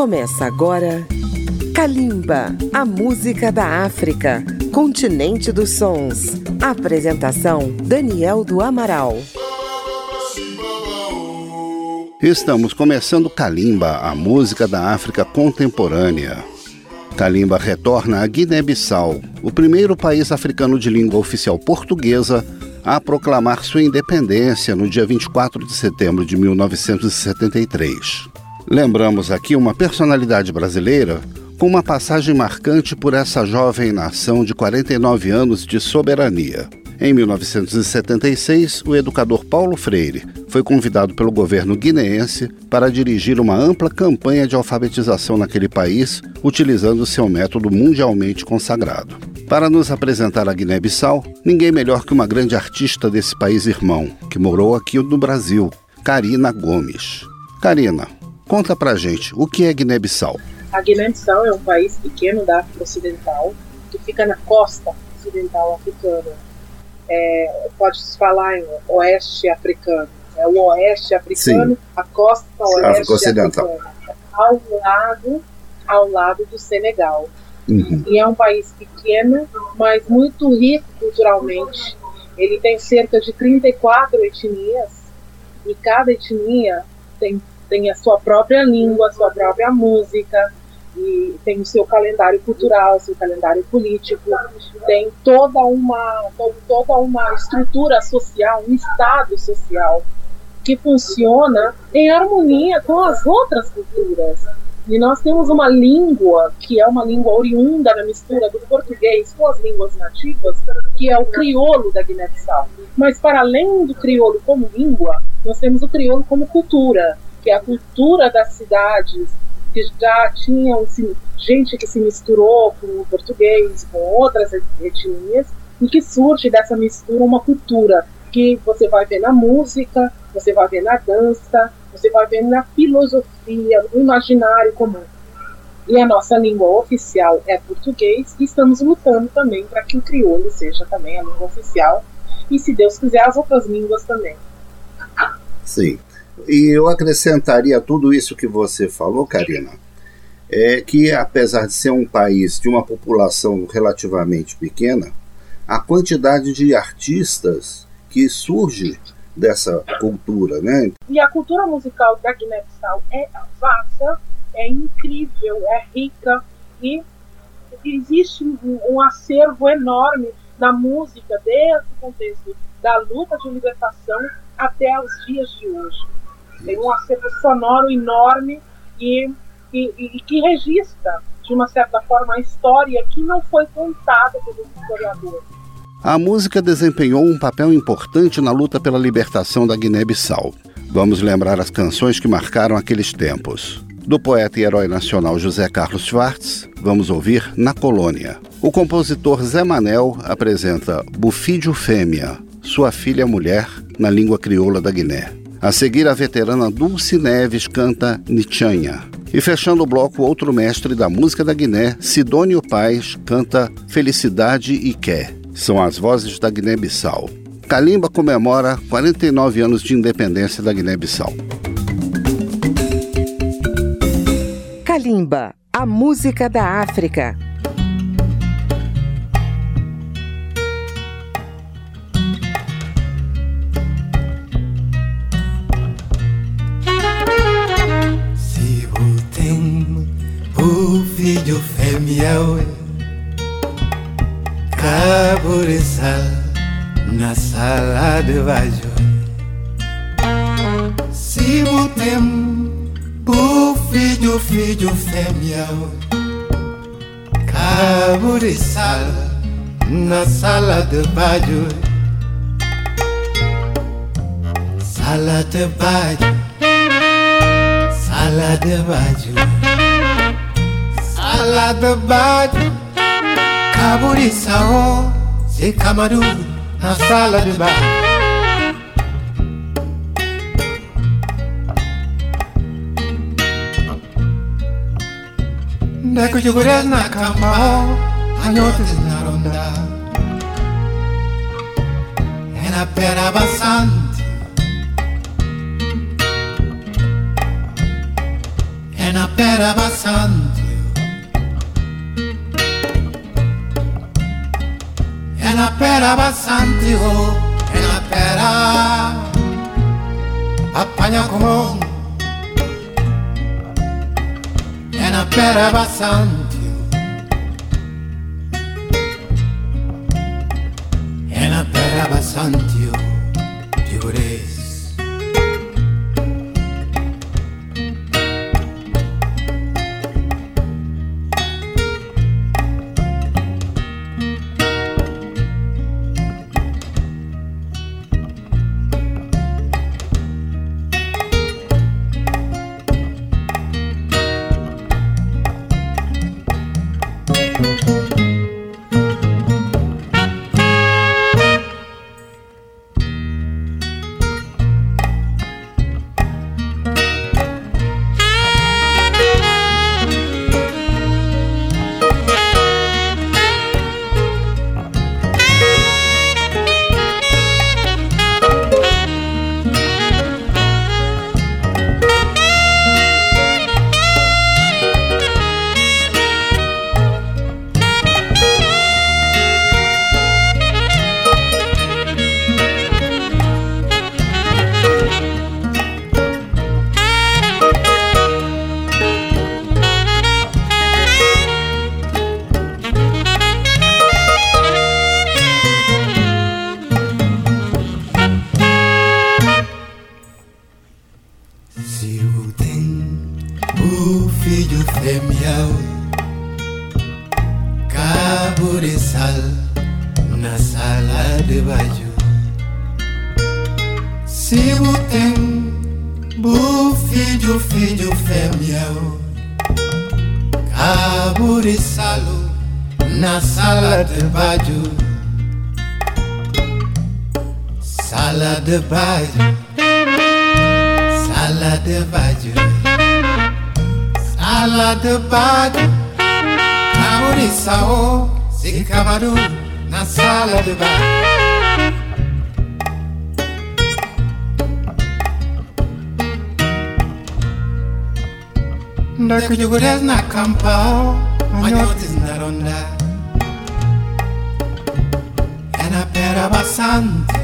Começa agora Kalimba, a música da África, continente dos sons. Apresentação Daniel do Amaral. Estamos começando Kalimba, a música da África contemporânea. Kalimba retorna a Guiné-Bissau, o primeiro país africano de língua oficial portuguesa a proclamar sua independência no dia 24 de setembro de 1973. Lembramos aqui uma personalidade brasileira com uma passagem marcante por essa jovem nação de 49 anos de soberania. Em 1976, o educador Paulo Freire foi convidado pelo governo guineense para dirigir uma ampla campanha de alfabetização naquele país, utilizando seu método mundialmente consagrado. Para nos apresentar a Guiné-Bissau, ninguém melhor que uma grande artista desse país irmão, que morou aqui no Brasil, Karina Gomes. Karina, Conta pra gente, o que é Guiné-Bissau? A Guiné-Bissau é um país pequeno da África Ocidental, que fica na costa ocidental africana. É, Pode-se falar em oeste africano. É o oeste africano, Sim. a costa oeste ocidental. africana. Ao lado, ao lado do Senegal. Uhum. E é um país pequeno, mas muito rico culturalmente. Ele tem cerca de 34 etnias, e cada etnia tem tem a sua própria língua, a sua própria música, e tem o seu calendário cultural, seu calendário político, tem toda uma, toda uma estrutura social, um estado social que funciona em harmonia com as outras culturas. E nós temos uma língua que é uma língua oriunda da mistura do português com as línguas nativas, que é o crioulo da Guiné-Bissau. Mas para além do crioulo como língua, nós temos o crioulo como cultura que a cultura das cidades, que já tinham gente que se misturou com o português, com outras etnias, e que surge dessa mistura uma cultura que você vai ver na música, você vai ver na dança, você vai ver na filosofia, no imaginário comum. E a nossa língua oficial é português e estamos lutando também para que o crioulo seja também a língua oficial e, se Deus quiser, as outras línguas também. Sim. E eu acrescentaria tudo isso que você falou, Karina, é que apesar de ser um país de uma população relativamente pequena, a quantidade de artistas que surge dessa cultura, né? E a cultura musical da Guiné-Bissau é vasta, é incrível, é rica e existe um, acervo enorme na música desde o contexto da luta de libertação até os dias de hoje. Tem um acervo sonoro enorme e, e, e, que registra, de uma certa forma, a história que não foi contada pelos historiadores. A música desempenhou um papel importante na luta pela libertação da Guiné-Bissau. Vamos lembrar as canções que marcaram aqueles tempos. Do poeta e herói nacional José Carlos Schwartz, vamos ouvir Na Colônia. O compositor Zé Manel apresenta Bufídio Fêmea, sua filha mulher, na língua crioula da Guiné. A seguir, a veterana Dulce Neves canta Nichanha. E fechando o bloco, outro mestre da música da Guiné, Sidônio Paz, canta Felicidade e Quer. São as vozes da Guiné-Bissau. Kalimba comemora 49 anos de independência da Guiné-Bissau. Kalimba, a música da África. Yahweh Caburizal na sala de baixo Se botem o filho, filho Caburizal na sala de baixo Sala de baixo Sala de ala da bado Kaburição Se camaru na sala de bar Neko jugures na cama Anhotes na ronda É na pera bastante É na pera bastante. É na pera bastante, oh, é na pera. Apanha como É na pera bastante. Na pera bastante, ala de bag. Kauri sao zikamaru na sala de bag ndakujugurez na kampao Manyoti zindaronda Ena pera basanti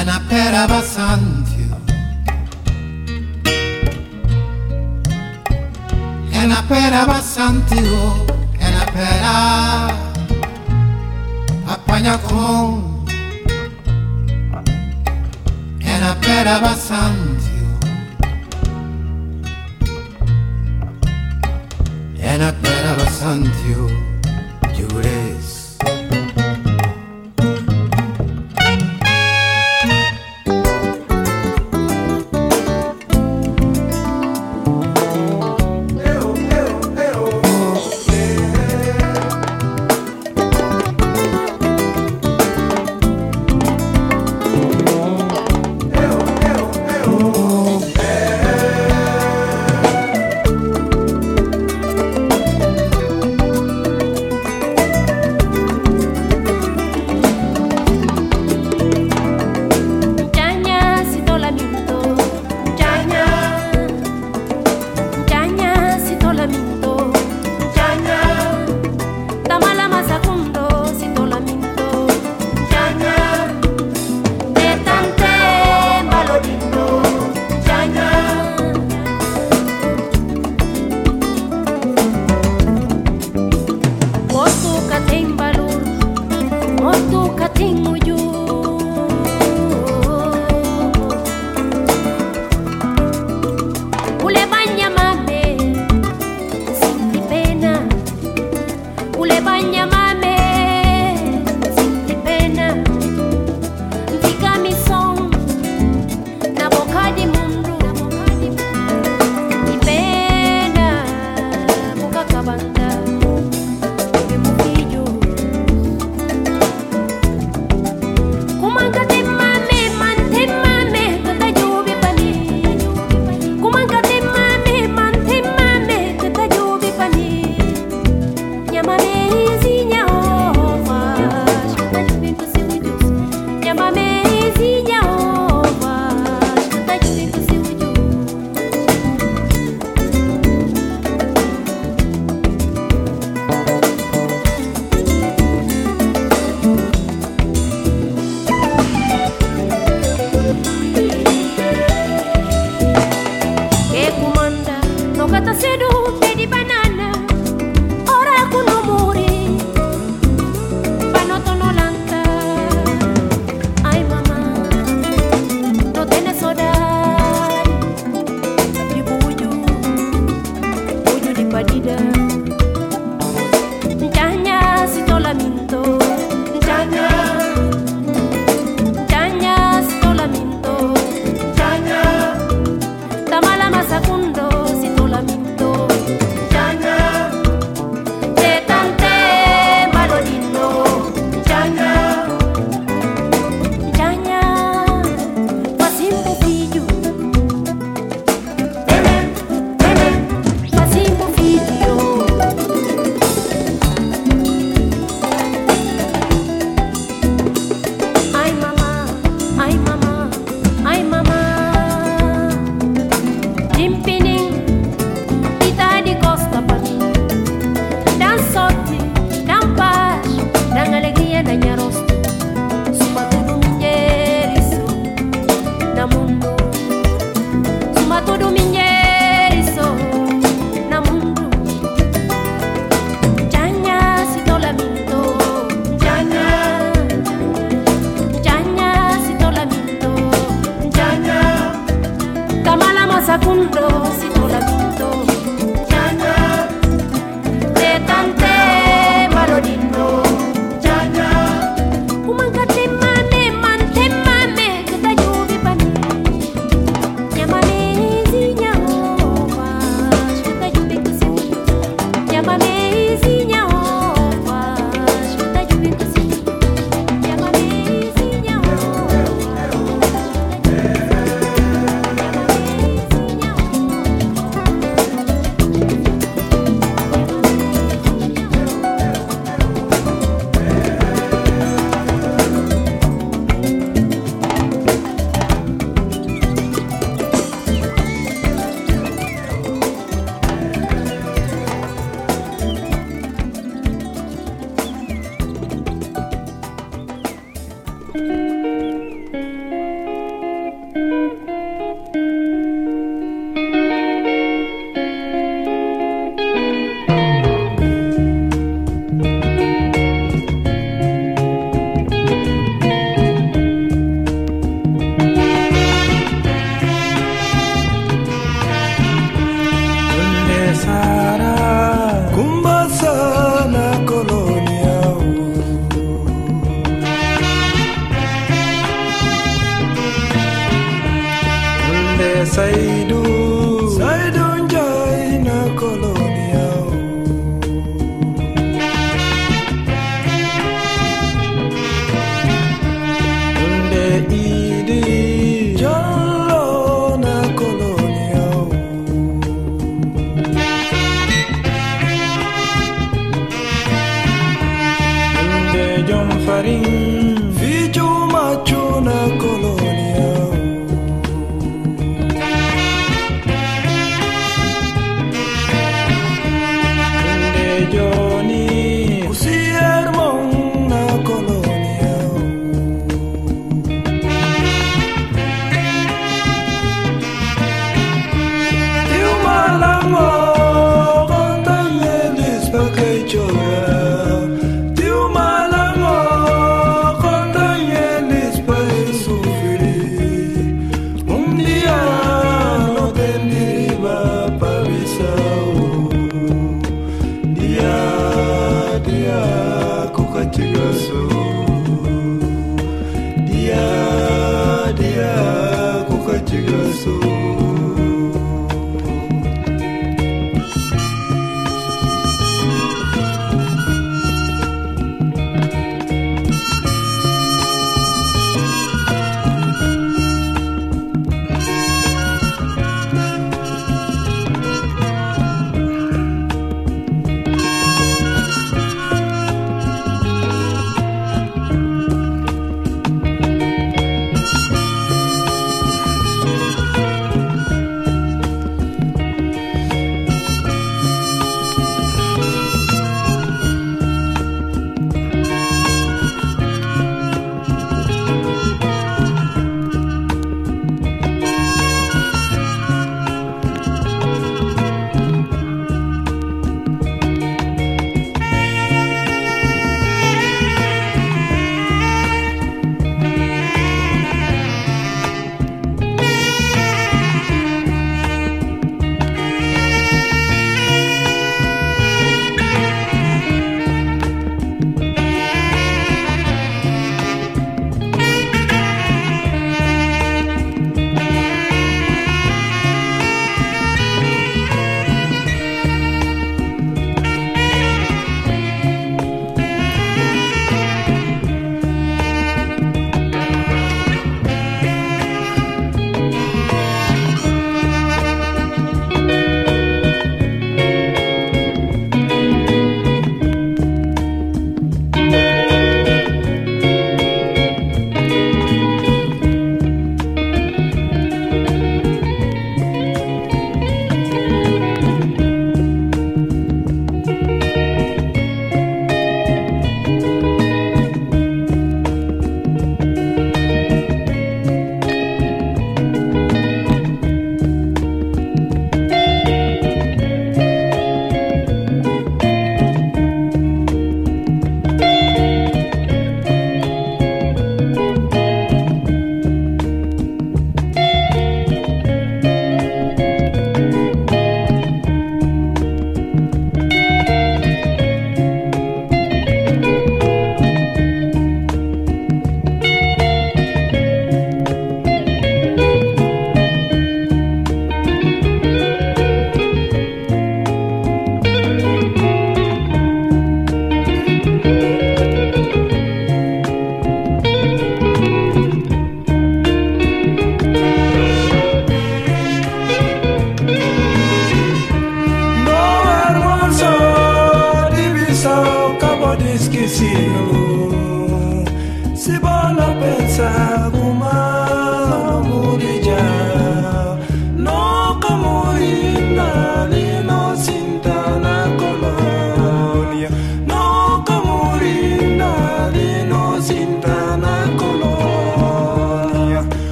Ena pera basanti en la enapera basantigo enapera apanya con. Enapera basantigo enapera basantigo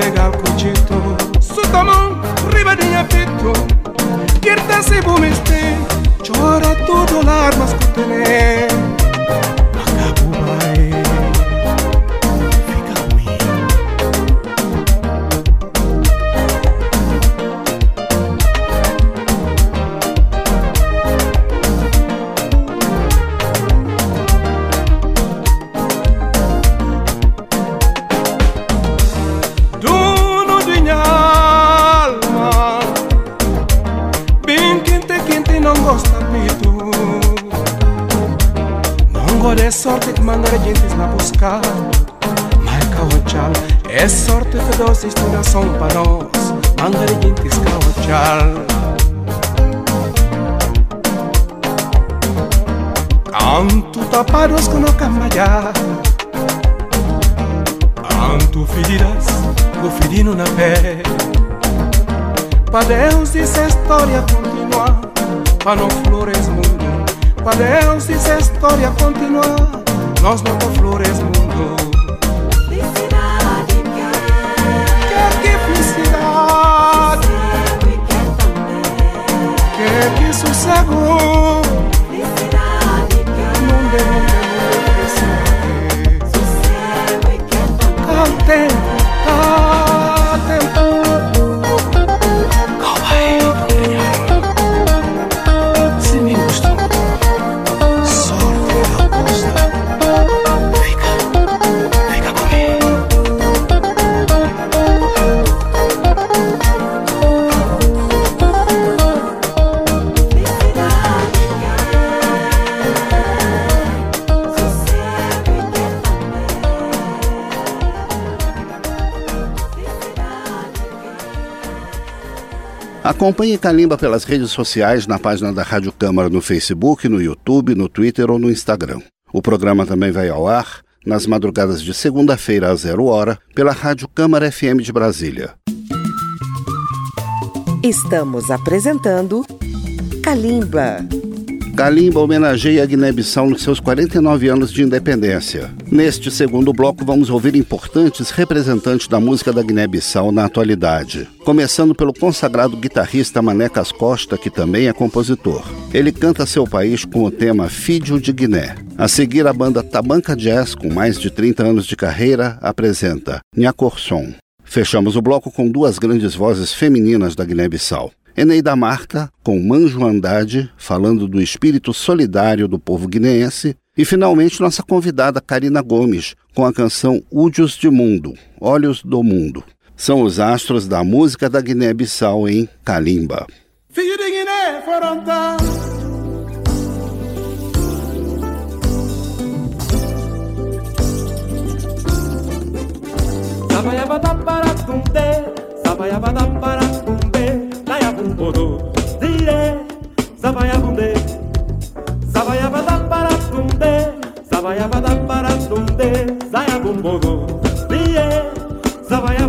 fega kucito Sutamon riba di appetto Pierta se bumeste Chora tutto l'arma scutene para gente o tchau Canto tapados com no camaya Canto feridas, o ferino na pé Pra Deus essa história continuar Pra não flores mundo. Pra Deus essa história continuar Nós não flores mundo Que que sossego Não de, não de, não de Sossego e Acompanhe Calimba pelas redes sociais na página da Rádio Câmara no Facebook, no YouTube, no Twitter ou no Instagram. O programa também vai ao ar nas madrugadas de segunda-feira a zero hora pela Rádio Câmara FM de Brasília. Estamos apresentando Kalimba. Kalimba homenageia a Guiné-Bissau nos seus 49 anos de independência. Neste segundo bloco, vamos ouvir importantes representantes da música da Guiné-Bissau na atualidade. Começando pelo consagrado guitarrista Manecas Costa, que também é compositor. Ele canta seu país com o tema Fídio de Guiné. A seguir, a banda Tabanca Jazz, com mais de 30 anos de carreira, apresenta Nhacorson. Fechamos o bloco com duas grandes vozes femininas da Guiné-Bissau. Eneida Marta, com Manjo Andade, falando do espírito solidário do povo guineense. E, finalmente, nossa convidada Karina Gomes, com a canção Údios de Mundo, Olhos do Mundo. São os astros da música da Guiné-Bissau em Kalimba. Filho de Guiné foram tão Sabayabada para tumbe, sabayabada para tumbe, un bodo, zire, zabaya bumbe, zabaya badam barat bumbe, zabaya badam barat bumbe, zaya bumbodo, zire, zabaya.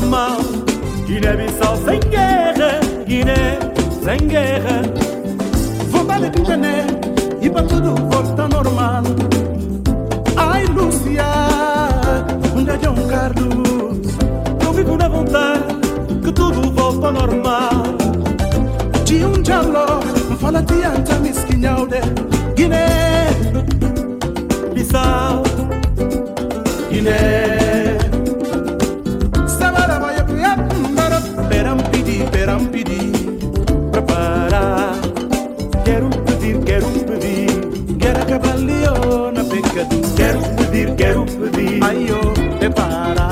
normal. Guiné-Bissau sem guerra, Guiné sem guerra. o Pindané e para tudo volta normal. Ai, Lúcia, onde é João Carlos? Eu fico na vontade que tudo volta normal. De um diálogo, fala de anta misquinhalde, Guiné, Bissau, Guiné. Quero pedir, quero pedir, quero acabar leona pecado. Quero pedir, quero pedir, ai oh, prepara.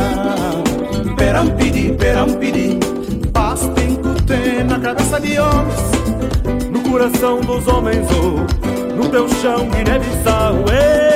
Perão pedir, perão pedir, paz tem ter na cabeça de homens, no coração dos homens, ou no teu chão Guiné-Bissau.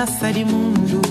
praça de mundo.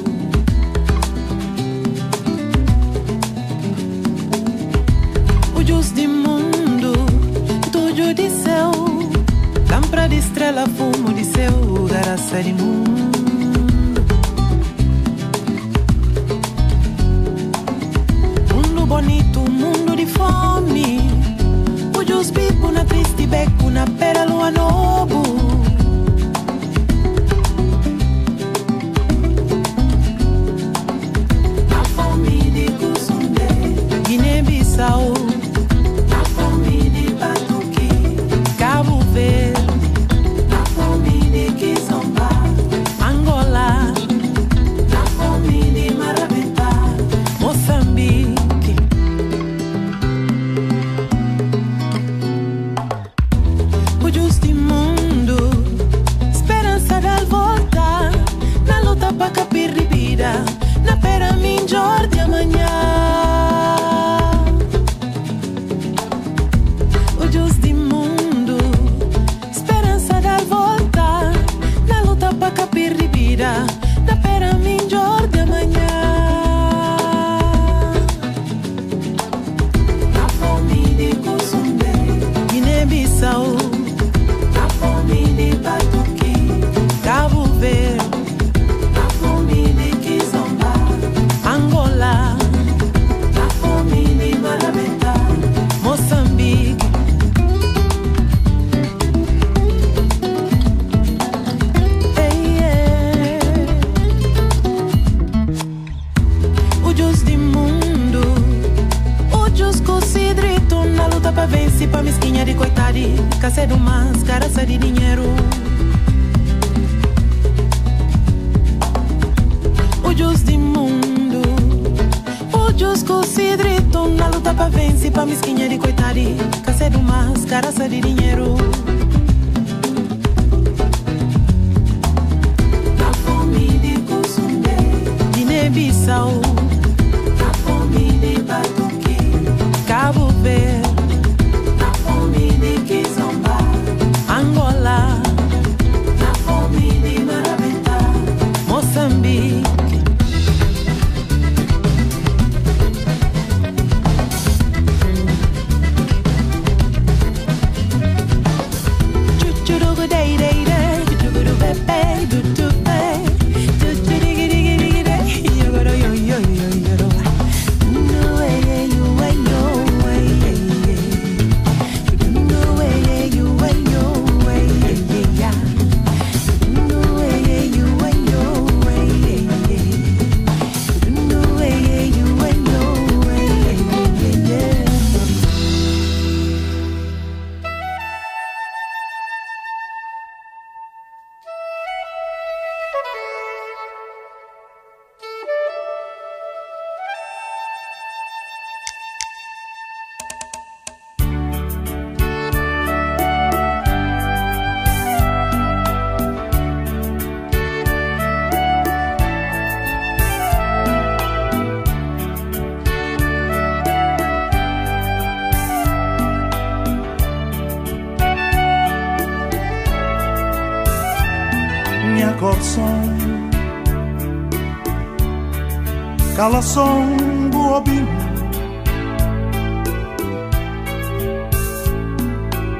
Cala som buobinho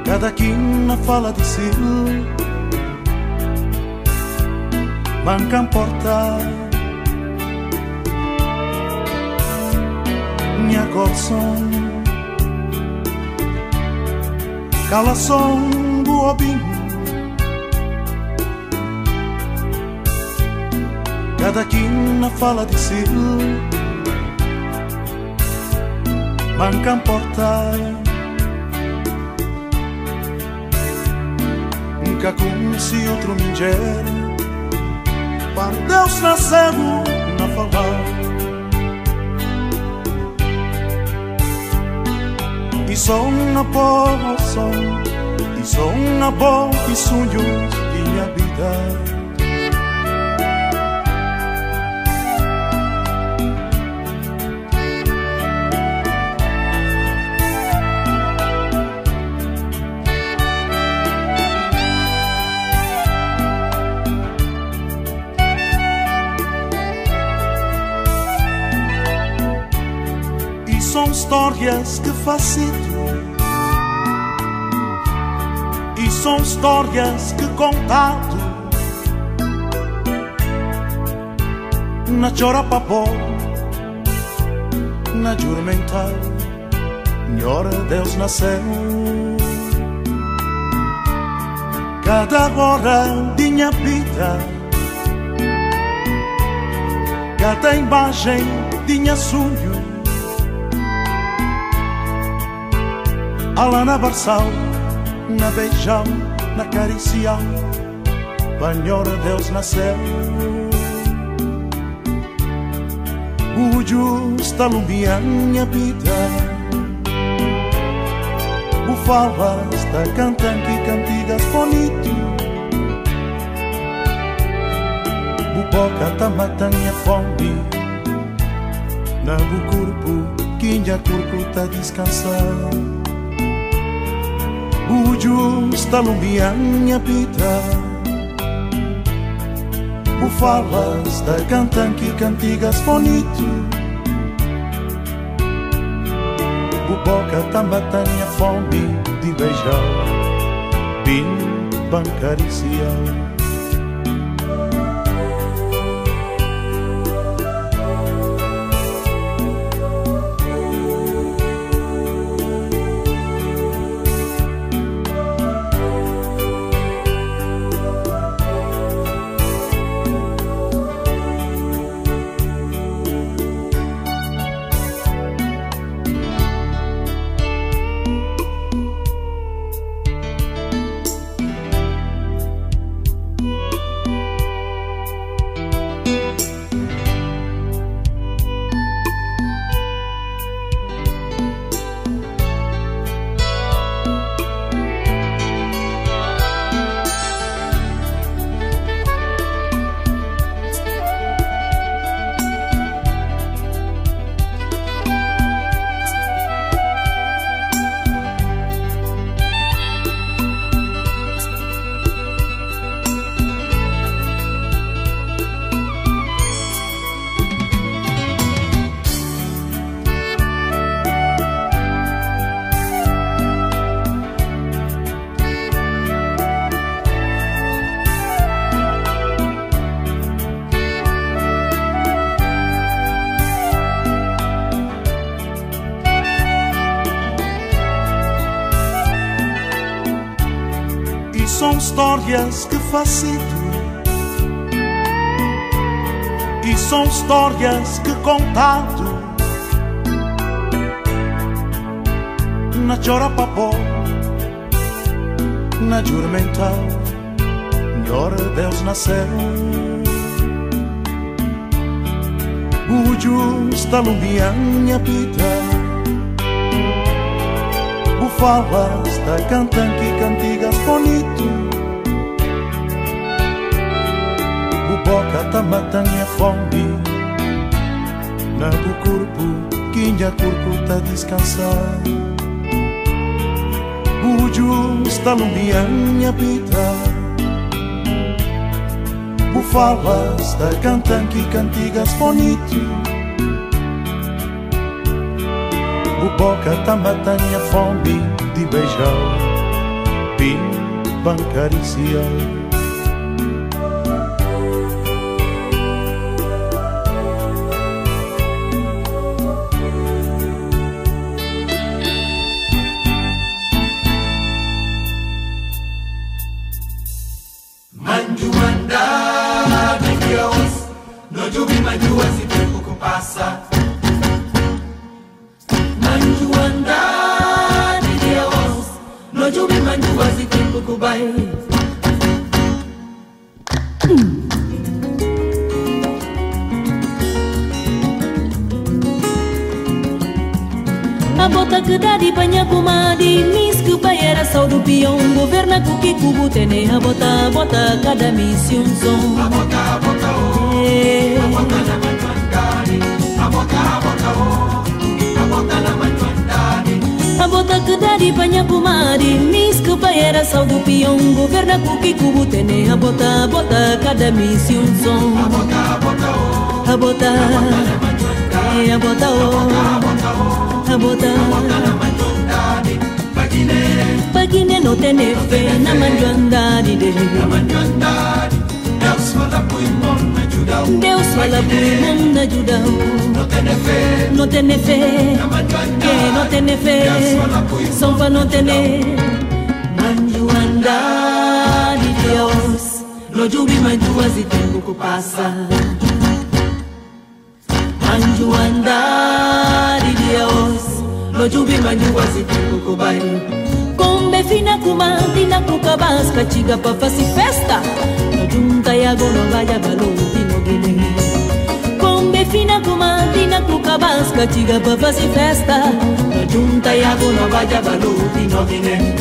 Cada quina fala de si. Manca porta. Minha corção Cala som buobinho Cada quina fala de si. Manca portai Nunca conheci outro mulher Para Deus nasceu na falar E sou na boa som E sou na boa e sonhos histórias que facito E são histórias que contado Na chora papó Na juramental Nhora Deus nasceu. Cada hora de minha vida Cada imagem de minha sonho Ala na Barsal, na beijão, na caricial, Banhora Deus nasceu. O alumia minha vida. O falas da cantan que cantigas bonito. O boca tá matando fome. Na bu corpo, que minha corpo tá descansando. Alumia minha vida. O falas da cantan que cantigas bonito. O boca matando minha fome de beijar Bim bancariciar Histórias que fa e são histórias que contato na chora na Jurmental nhora Deus nasceu o justa lumianha pita. Falas da cantan que cantigas bonito. Tá matando a fome. Na do corpo Quinha corpo tá descansar. O justa lumbianha pita falas da cantanque cantigas bonito. O boca tá matando a fome de beijar Pim, bancariciar tene a bota bota kada misi A bota bota oh. eh. o a bota na manjandari a bota bota oh. o a bota na manjuandari abota kedari banyak pumari. Mis kupayera saugu piong governa kuki kubu tene. A bota bota kada misi A bota bota oh. o a bota. Na manjandari a bota o a eh, bota na abota kine no tenefe na manjuandadide Deus fala pro irmão na Judão Deus fala pro irmão na Judão No tenefe No tenefe Que no tenefe São pa no tene Manjuandade Deus No jubi manjua zitengo kupasa Manjuandade Deus No jubi tempo zitengo kubai Kombe fina kumandi na kukabaska chiga pa fasi festa. No junta yago no vaya baluti no gilegi Kombe fina kumandi na kukabaska chiga pa fasi festa. No junta yago no vaya baluti no gilegi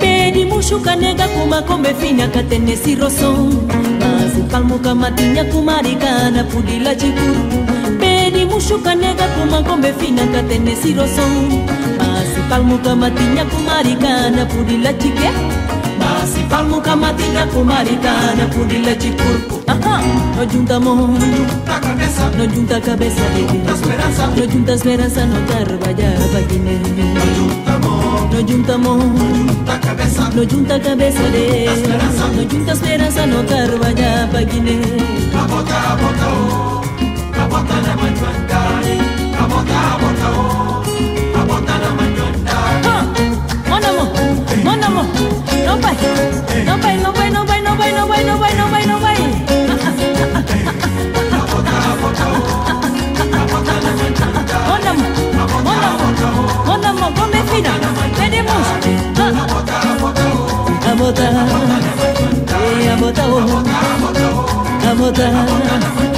Pedi mushuka nega kuma kombe fina katene si roson. Mazi palmo kamatinya kumarikana pudila chikuru Pedi mushuka nega kuma kombe fina katene si roson. palmuka matinya kumarikana pudila cike Basi palmuka matinya kumarikana pudila cikurku Aha, no junta mo No junta cabeza de No esperanza No junta esperanza no tarbaya bagine No junta mo No junta mo No junta cabeza No junta cabeza de Esperanza No junta esperanza no tarbaya bagine Cabota, kabota, oh kabota, na manjuantari Cabota, kabota, oh Mon amour, no vai, no vai, no vai, no vai, no vai, no vai, no vai, no vai, no vai. Mon amour, mon amour, mon amour, come fina, pedimos. A botar, a botar, a botar.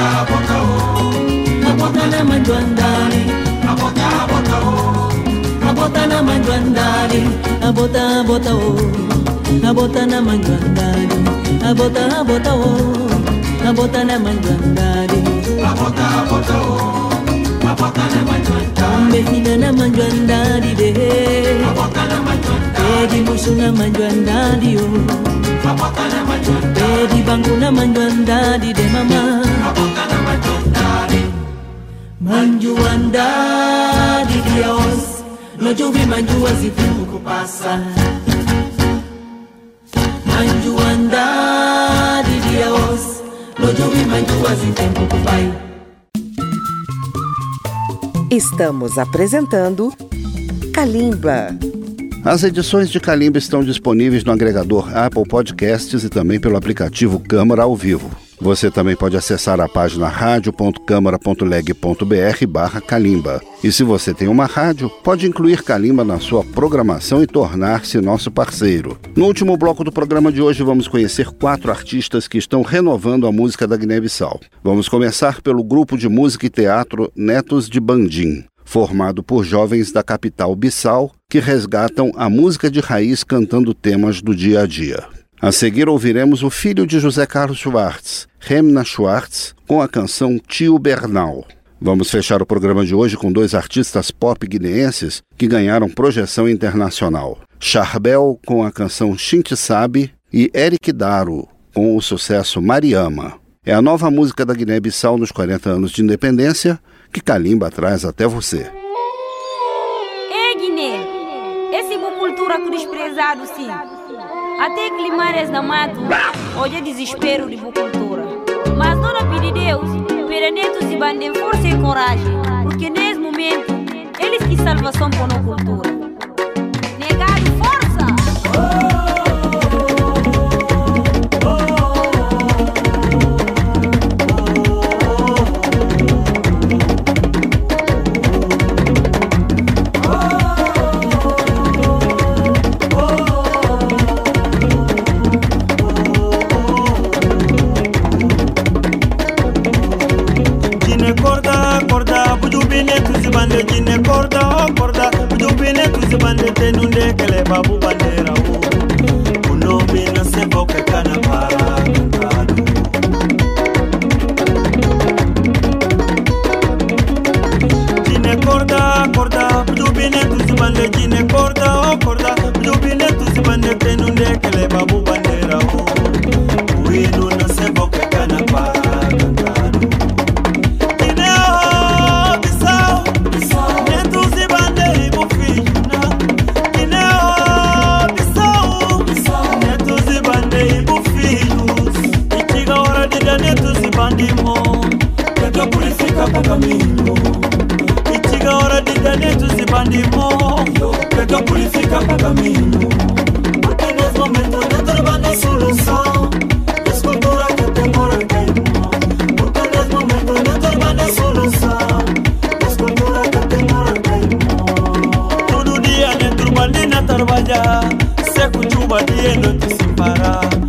Abota abota o abota na majwa Abota abota o, abota na manjuandari. Abota abota o abota na majwa Abota abota o, abota na manjuandari. Abota abota o abota na majwa Abota abota o, abota na manjuandari. Abota abota o abota na majwa Abota abota o, abota na manjuandari. Abota abota o abota na manjuandari. Abota abota o, abota na manjuandari. Abota abota o, abota na manjuandari. Abota abota o, abota na manjuandari. Abota abota o abota na manjuandari. Abota abota o, abota na manjuandari. Abota abota o, abota na manjuandari. Abota abota o, abota na manjuandari. Abota abota o, abota na manjuandari. Abota abota o, abota ndani de mama Manjuandadi Dios No juvi manjua zivimu kupasa Manjuandadi Dios No juvi manjua zivimu kupai Estamos apresentando Kalimba. As edições de Kalimba estão disponíveis no agregador Apple Podcasts e também pelo aplicativo Câmara ao Vivo. Você também pode acessar a página radio.câmara.leg.br barra Kalimba. E se você tem uma rádio, pode incluir Kalimba na sua programação e tornar-se nosso parceiro. No último bloco do programa de hoje, vamos conhecer quatro artistas que estão renovando a música da Guiné-Bissau. Vamos começar pelo grupo de música e teatro Netos de Bandim formado por jovens da capital Bissau que resgatam a música de raiz cantando temas do dia a dia. A seguir ouviremos o filho de José Carlos Schwartz, Remna Schwartz, com a canção Tio Bernal. Vamos fechar o programa de hoje com dois artistas pop guineenses que ganharam projeção internacional. Charbel com a canção Shinti Sabe e Eric Daro com o sucesso Mariama. É a nova música da Guiné-Bissau nos 40 anos de independência que Kalimba traz até você. Ei, Guiné, esse cultura que desprezado sim. Até climares na mato, é desespero de cultura. Mas dona pedir Deus, perenetos e bandem força e coragem, porque nesse momento, eles que salvação a cultura. Negado, força! Seco chuva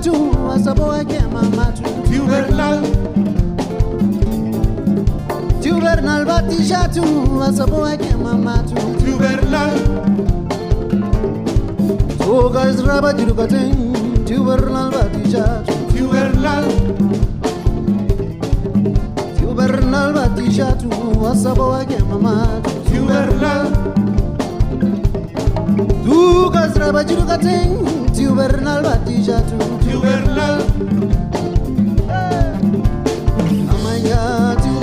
Tubernal, tubernal batija, matu asaboeke mamatu tiubernal tiubernal batijatu asaboeke mamatu tiubernal tubernal batija, tubernal, tubernal batija, tiubernal batijatu asaboeke mamatu tubernal. Bernal Tugas raba jirukating Tio Bernal bati jatu Tio Bernal Amanhã Tio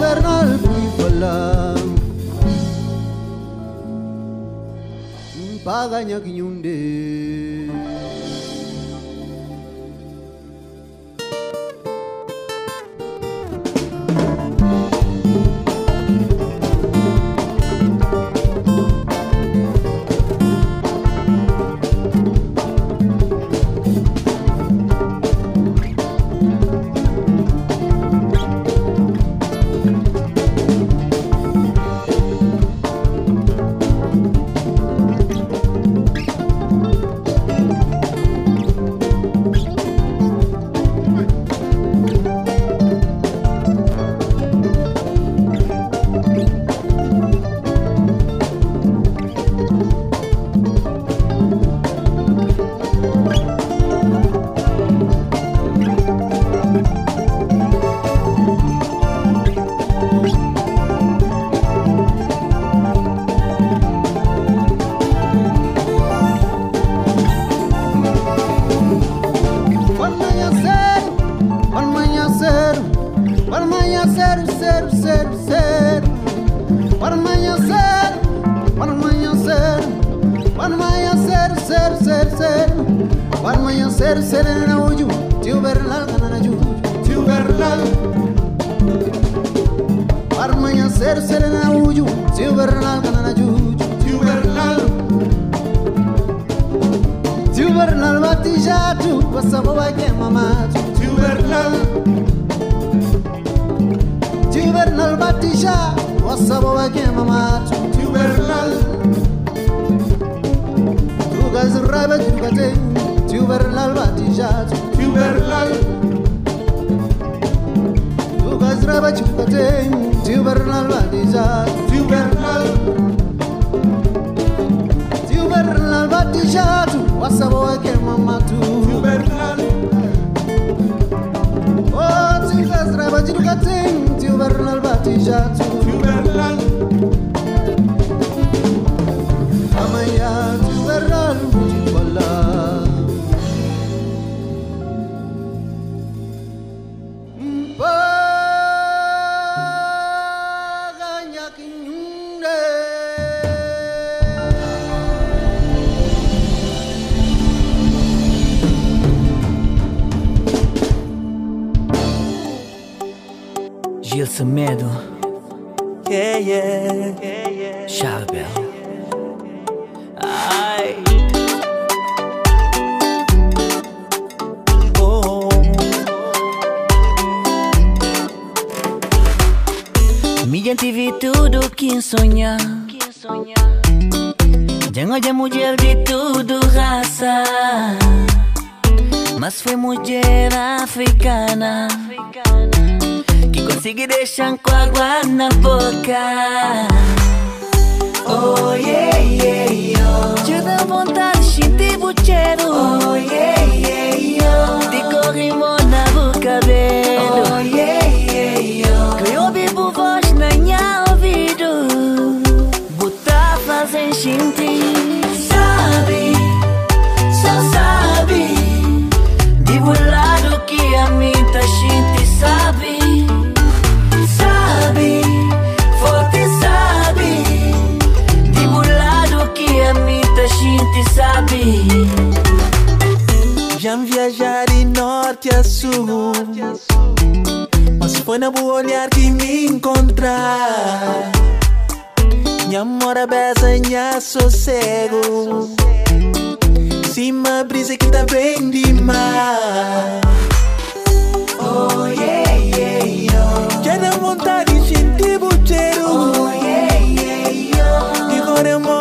Gil Semedo. Yeah, yeah. Charbel. Ai. Oh. Mi gente vi tudo que sonhar. Jangan aja mulher de tudo raça. Mas foi mulher africana consegui deixar com água na boca. Oh yeah, yeah, yo. Te dá vontade de sentir o cheiro. Oh yeah, yeah, yo. Te corrimos na boca dele. Oh yeah, yeah, yo. Que eu ouvivo voz na minha ouvido. Botar fazem sentir. Já me viajar de norte a sul Mas foi na boa olhar que me encontrar Minha mora besa, minha sossego Cima brisa que tá bem demais Oh yeah, yeah, yo. Já dá vontade de sentir o cheiro. Oh yeah, yeah, yo. De hormona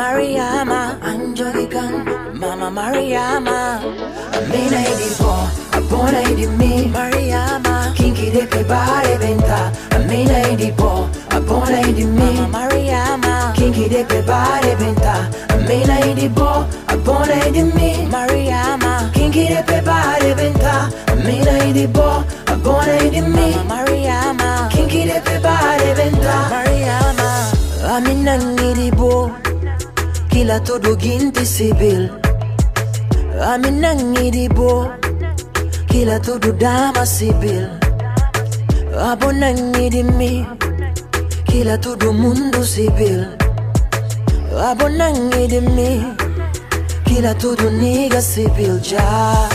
Mariama, Anjogikan, Mama Mariama. Amina edipo, abona edi mi, Mariama, kinki de pebare venta. Amina edipo, abona edi mi, Mama Mariama, kinki de pebare venta. Amina edipo, abona edi mi, Mariama, kinki de pebare venta. Amina edipo, abona edi mi, Mariama, kinki de pebare venta. Mariama, Amina edipo, kila todo ginti sibil. Amina edipo, kila todo dama sibil. Abona edi mi, kila todo mundo sibil. Abona edi mi, kila todo nigga sibil já.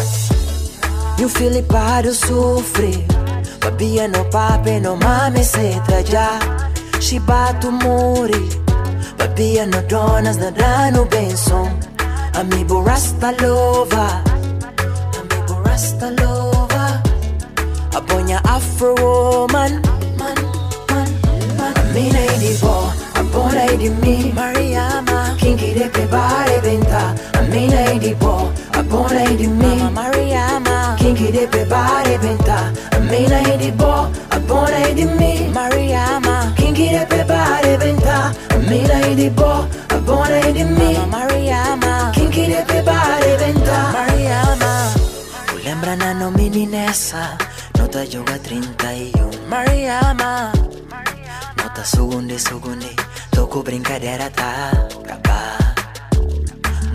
Meu filipado sofre Babia no pape no mame seta já Chibato mori Babia no donas na dano benson Amigo rasta lova Amigo rasta lova Abonha afro woman. Man, man, man. Mina idibo Abona idi mi Mariama Kinki de pebare venta Amina idibo Abona idi mi Mama Mariama Kinki de pebare venta Amina idibo Abona idi mi Mariama Kinki de pebare venta Mira y di bo, abbona e dimmi Mariama. Kinki de peba diventa Mariama. Ulembra na no mini nessa Nota yoga 31 Mariama. Nota sugunde sugunde Toco brincadeira tá pra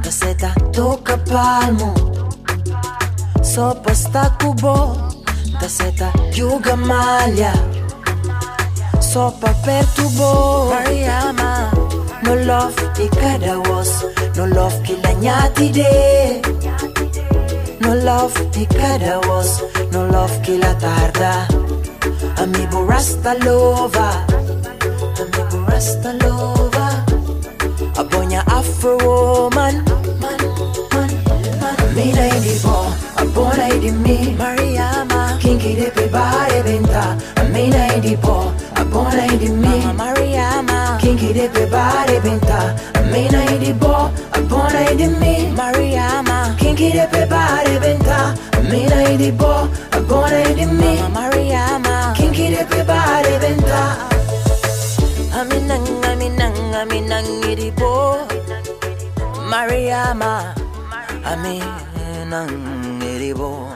Da seta toca palmo Sopa sta cubo Da seta yoga malha Sopa perturbo Mariama No love de cada was No love que la nyati de. No love de cada was No love que la tarda. Amigo rasta lova Amigo rasta lova Abonha afro woman Man, man, man. Mina idibo Abona idi mi Mariama Kinki de pebare venta Amina idibo buona e di me Mariama Kinky di body pinta Amina e di bo Buona e di me Mariama Kinky di body pinta Amina e di bo Buona e di me Mariama Kinky di pe body pinta Aminang aminang aminang e di bo Mariama Aminang e bo.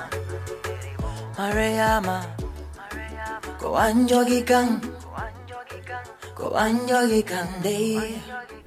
Mariama Mariama Kau anjogi kang.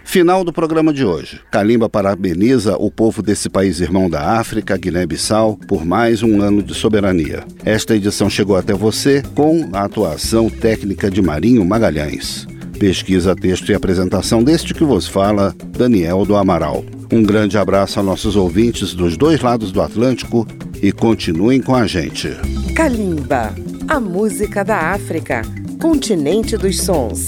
Final do programa de hoje. Kalimba parabeniza o povo desse país irmão da África, Guiné-Bissau, por mais um ano de soberania. Esta edição chegou até você com a atuação técnica de Marinho Magalhães. Pesquisa, texto e apresentação deste que vos fala, Daniel do Amaral. Um grande abraço a nossos ouvintes dos dois lados do Atlântico e continuem com a gente. Kalimba, a música da África, continente dos sons.